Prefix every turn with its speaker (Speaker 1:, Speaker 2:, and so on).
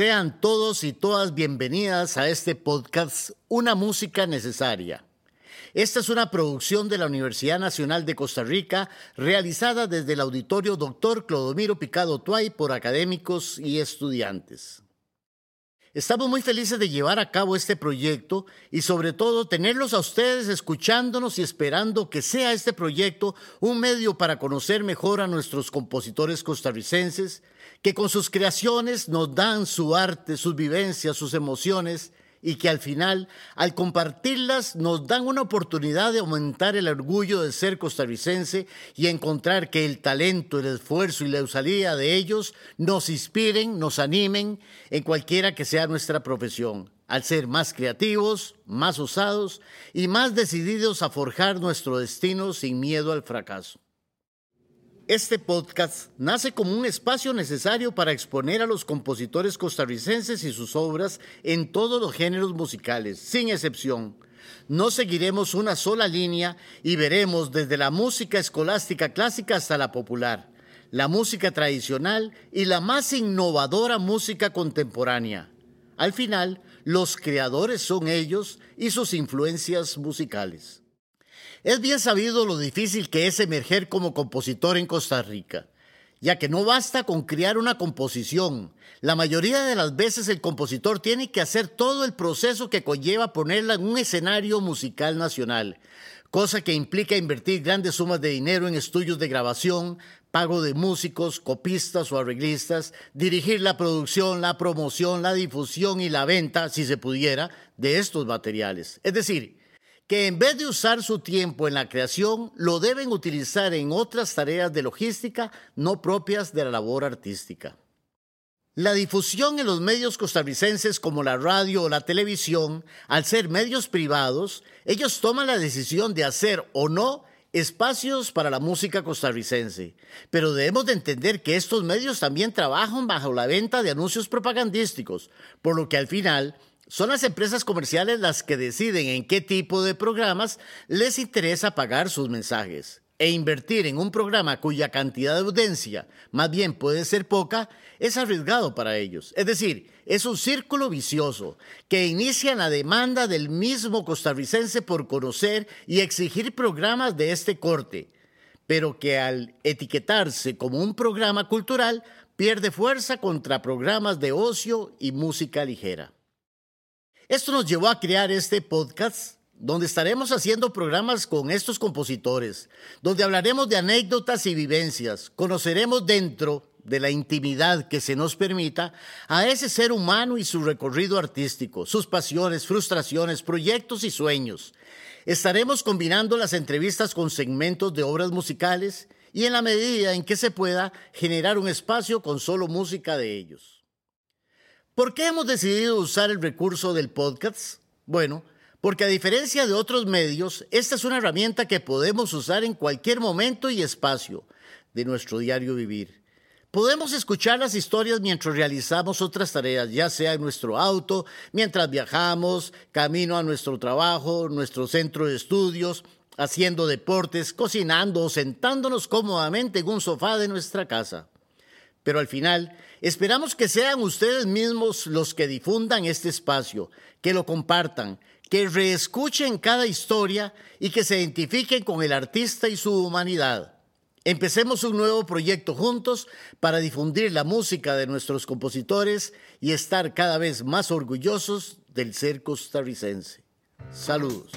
Speaker 1: Sean todos y todas bienvenidas a este podcast Una Música Necesaria. Esta es una producción de la Universidad Nacional de Costa Rica realizada desde el auditorio Dr. Clodomiro Picado Tuay por académicos y estudiantes. Estamos muy felices de llevar a cabo este proyecto y sobre todo tenerlos a ustedes escuchándonos y esperando que sea este proyecto un medio para conocer mejor a nuestros compositores costarricenses, que con sus creaciones nos dan su arte, sus vivencias, sus emociones y que al final, al compartirlas, nos dan una oportunidad de aumentar el orgullo de ser costarricense y encontrar que el talento, el esfuerzo y la usalía de ellos nos inspiren, nos animen en cualquiera que sea nuestra profesión, al ser más creativos, más osados y más decididos a forjar nuestro destino sin miedo al fracaso. Este podcast nace como un espacio necesario para exponer a los compositores costarricenses y sus obras en todos los géneros musicales, sin excepción. No seguiremos una sola línea y veremos desde la música escolástica clásica hasta la popular, la música tradicional y la más innovadora música contemporánea. Al final, los creadores son ellos y sus influencias musicales. Es bien sabido lo difícil que es emerger como compositor en Costa Rica, ya que no basta con crear una composición. La mayoría de las veces el compositor tiene que hacer todo el proceso que conlleva ponerla en un escenario musical nacional, cosa que implica invertir grandes sumas de dinero en estudios de grabación, pago de músicos, copistas o arreglistas, dirigir la producción, la promoción, la difusión y la venta, si se pudiera, de estos materiales. Es decir, que en vez de usar su tiempo en la creación, lo deben utilizar en otras tareas de logística no propias de la labor artística. La difusión en los medios costarricenses como la radio o la televisión, al ser medios privados, ellos toman la decisión de hacer o no espacios para la música costarricense. Pero debemos de entender que estos medios también trabajan bajo la venta de anuncios propagandísticos, por lo que al final son las empresas comerciales las que deciden en qué tipo de programas les interesa pagar sus mensajes. E invertir en un programa cuya cantidad de audiencia más bien puede ser poca es arriesgado para ellos. Es decir, es un círculo vicioso que inicia la demanda del mismo costarricense por conocer y exigir programas de este corte, pero que al etiquetarse como un programa cultural pierde fuerza contra programas de ocio y música ligera. Esto nos llevó a crear este podcast donde estaremos haciendo programas con estos compositores, donde hablaremos de anécdotas y vivencias, conoceremos dentro de la intimidad que se nos permita a ese ser humano y su recorrido artístico, sus pasiones, frustraciones, proyectos y sueños. Estaremos combinando las entrevistas con segmentos de obras musicales y en la medida en que se pueda generar un espacio con solo música de ellos. ¿Por qué hemos decidido usar el recurso del podcast? Bueno, porque a diferencia de otros medios, esta es una herramienta que podemos usar en cualquier momento y espacio de nuestro diario vivir. Podemos escuchar las historias mientras realizamos otras tareas, ya sea en nuestro auto, mientras viajamos, camino a nuestro trabajo, nuestro centro de estudios, haciendo deportes, cocinando o sentándonos cómodamente en un sofá de nuestra casa. Pero al final, esperamos que sean ustedes mismos los que difundan este espacio, que lo compartan, que reescuchen cada historia y que se identifiquen con el artista y su humanidad. Empecemos un nuevo proyecto juntos para difundir la música de nuestros compositores y estar cada vez más orgullosos del ser costarricense. Saludos.